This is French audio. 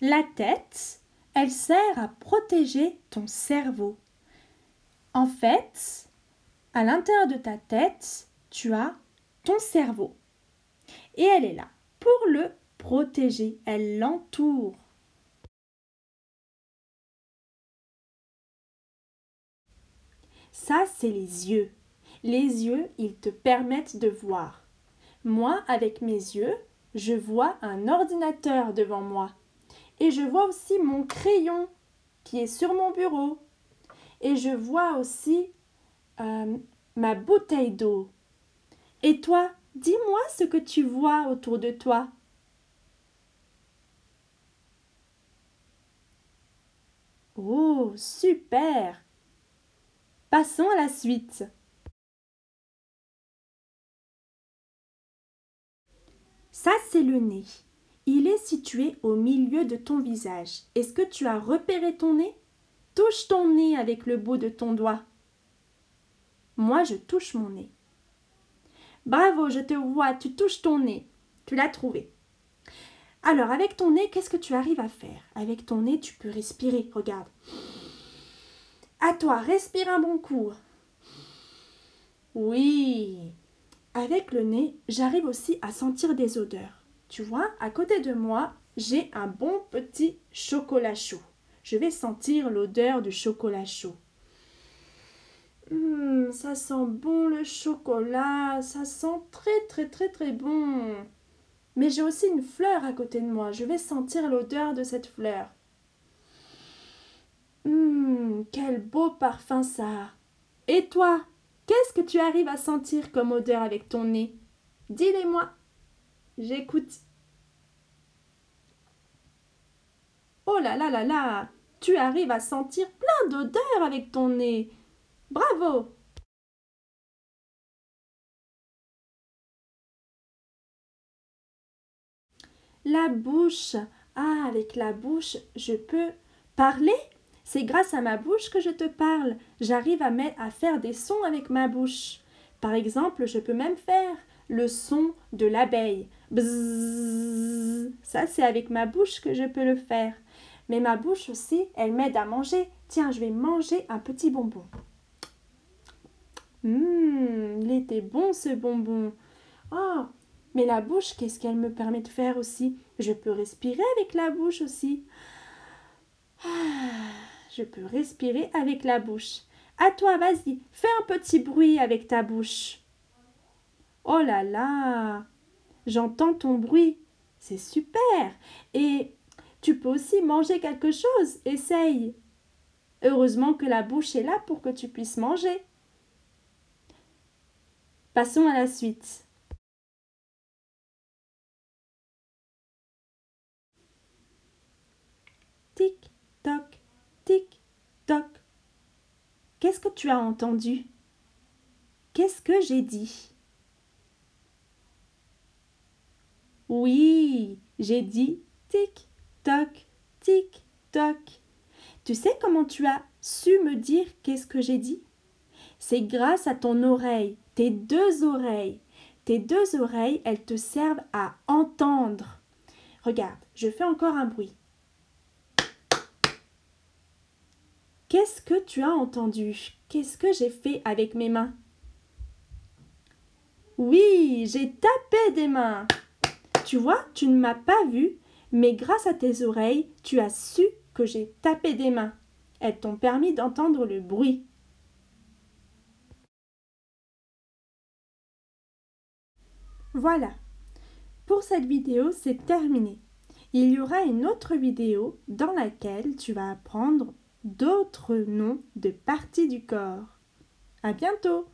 La tête, elle sert à protéger ton cerveau. En fait, à l'intérieur de ta tête, tu as ton cerveau. Et elle est là pour le protéger. Elle l'entoure. Ça, c'est les yeux. Les yeux, ils te permettent de voir. Moi, avec mes yeux, je vois un ordinateur devant moi. Et je vois aussi mon crayon qui est sur mon bureau. Et je vois aussi euh, ma bouteille d'eau. Et toi, dis-moi ce que tu vois autour de toi. Oh, super. Passons à la suite. Ça, c'est le nez. Il est situé au milieu de ton visage. Est-ce que tu as repéré ton nez? Touche ton nez avec le bout de ton doigt. Moi, je touche mon nez. Bravo, je te vois, tu touches ton nez. Tu l'as trouvé. Alors, avec ton nez, qu'est-ce que tu arrives à faire? Avec ton nez, tu peux respirer. Regarde. À toi, respire un bon coup. Oui. Avec le nez, j'arrive aussi à sentir des odeurs. Tu vois, à côté de moi, j'ai un bon petit chocolat chaud. Je vais sentir l'odeur du chocolat chaud. Hum, ça sent bon le chocolat, ça sent très très très très bon. Mais j'ai aussi une fleur à côté de moi. Je vais sentir l'odeur de cette fleur. Hum, quel beau parfum ça. Et toi, Qu'est-ce que tu arrives à sentir comme odeur avec ton nez? Dis-les-moi. J'écoute. Oh là là là là Tu arrives à sentir plein d'odeurs avec ton nez. Bravo La bouche. Ah, avec la bouche, je peux parler c'est grâce à ma bouche que je te parle. J'arrive à, à faire des sons avec ma bouche. Par exemple, je peux même faire le son de l'abeille. Bzzz. Ça, c'est avec ma bouche que je peux le faire. Mais ma bouche aussi, elle m'aide à manger. Tiens, je vais manger un petit bonbon. Hum, il était bon ce bonbon. Oh, mais la bouche, qu'est-ce qu'elle me permet de faire aussi? Je peux respirer avec la bouche aussi. Ah je peux respirer avec la bouche. À toi, vas-y, fais un petit bruit avec ta bouche. Oh là là, j'entends ton bruit. C'est super. Et tu peux aussi manger quelque chose. Essaye. Heureusement que la bouche est là pour que tu puisses manger. Passons à la suite. Tic, toc, Tic, toc. Qu'est-ce que tu as entendu? Qu'est-ce que j'ai dit? Oui, j'ai dit tic, toc, tic, toc. Tu sais comment tu as su me dire qu'est-ce que j'ai dit? C'est grâce à ton oreille, tes deux oreilles. Tes deux oreilles, elles te servent à entendre. Regarde, je fais encore un bruit. Qu'est-ce que tu as entendu? Qu'est-ce que j'ai fait avec mes mains? Oui, j'ai tapé des mains. Tu vois, tu ne m'as pas vu, mais grâce à tes oreilles, tu as su que j'ai tapé des mains. Elles t'ont permis d'entendre le bruit. Voilà. Pour cette vidéo, c'est terminé. Il y aura une autre vidéo dans laquelle tu vas apprendre d'autres noms de parties du corps. À bientôt!